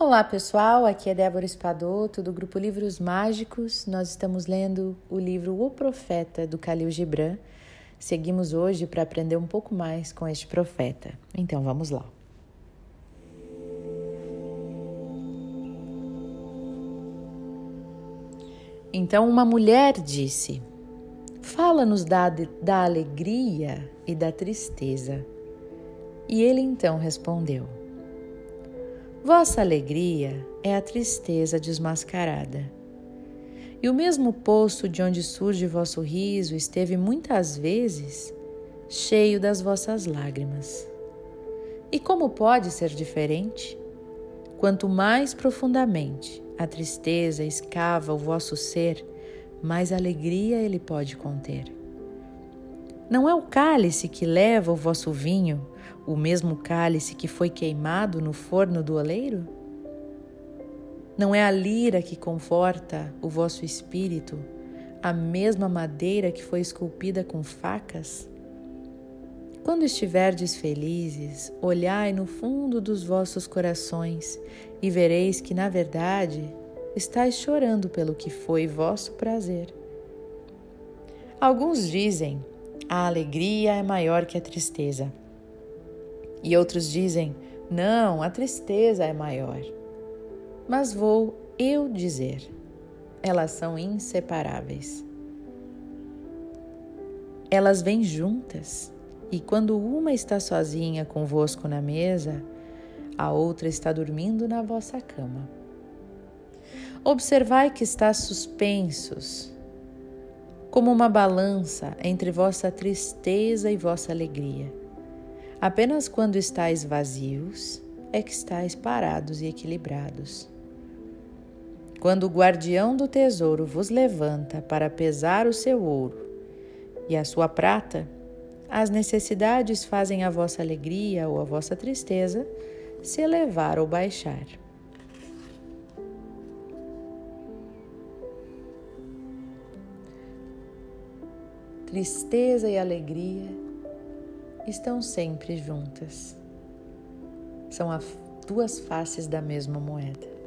Olá pessoal, aqui é Débora Espadoto do grupo Livros Mágicos. Nós estamos lendo o livro O Profeta do Khalil Gibran. Seguimos hoje para aprender um pouco mais com este profeta. Então vamos lá. Então uma mulher disse: Fala-nos da, da alegria e da tristeza. E ele então respondeu: Vossa alegria é a tristeza desmascarada. E o mesmo poço de onde surge vosso riso esteve muitas vezes cheio das vossas lágrimas. E como pode ser diferente? Quanto mais profundamente a tristeza escava o vosso ser, mais alegria ele pode conter. Não é o cálice que leva o vosso vinho, o mesmo cálice que foi queimado no forno do oleiro? Não é a lira que conforta o vosso espírito, a mesma madeira que foi esculpida com facas? Quando estiverdes felizes, olhai no fundo dos vossos corações e vereis que, na verdade, estáis chorando pelo que foi vosso prazer. Alguns dizem: a alegria é maior que a tristeza. E outros dizem: não, a tristeza é maior. Mas vou eu dizer: elas são inseparáveis. Elas vêm juntas, e quando uma está sozinha convosco na mesa, a outra está dormindo na vossa cama. Observai que está suspensos, como uma balança entre vossa tristeza e vossa alegria. Apenas quando estáis vazios é que estáis parados e equilibrados. Quando o guardião do tesouro vos levanta para pesar o seu ouro e a sua prata, as necessidades fazem a vossa alegria ou a vossa tristeza se elevar ou baixar. Tristeza e alegria estão sempre juntas. São as duas faces da mesma moeda.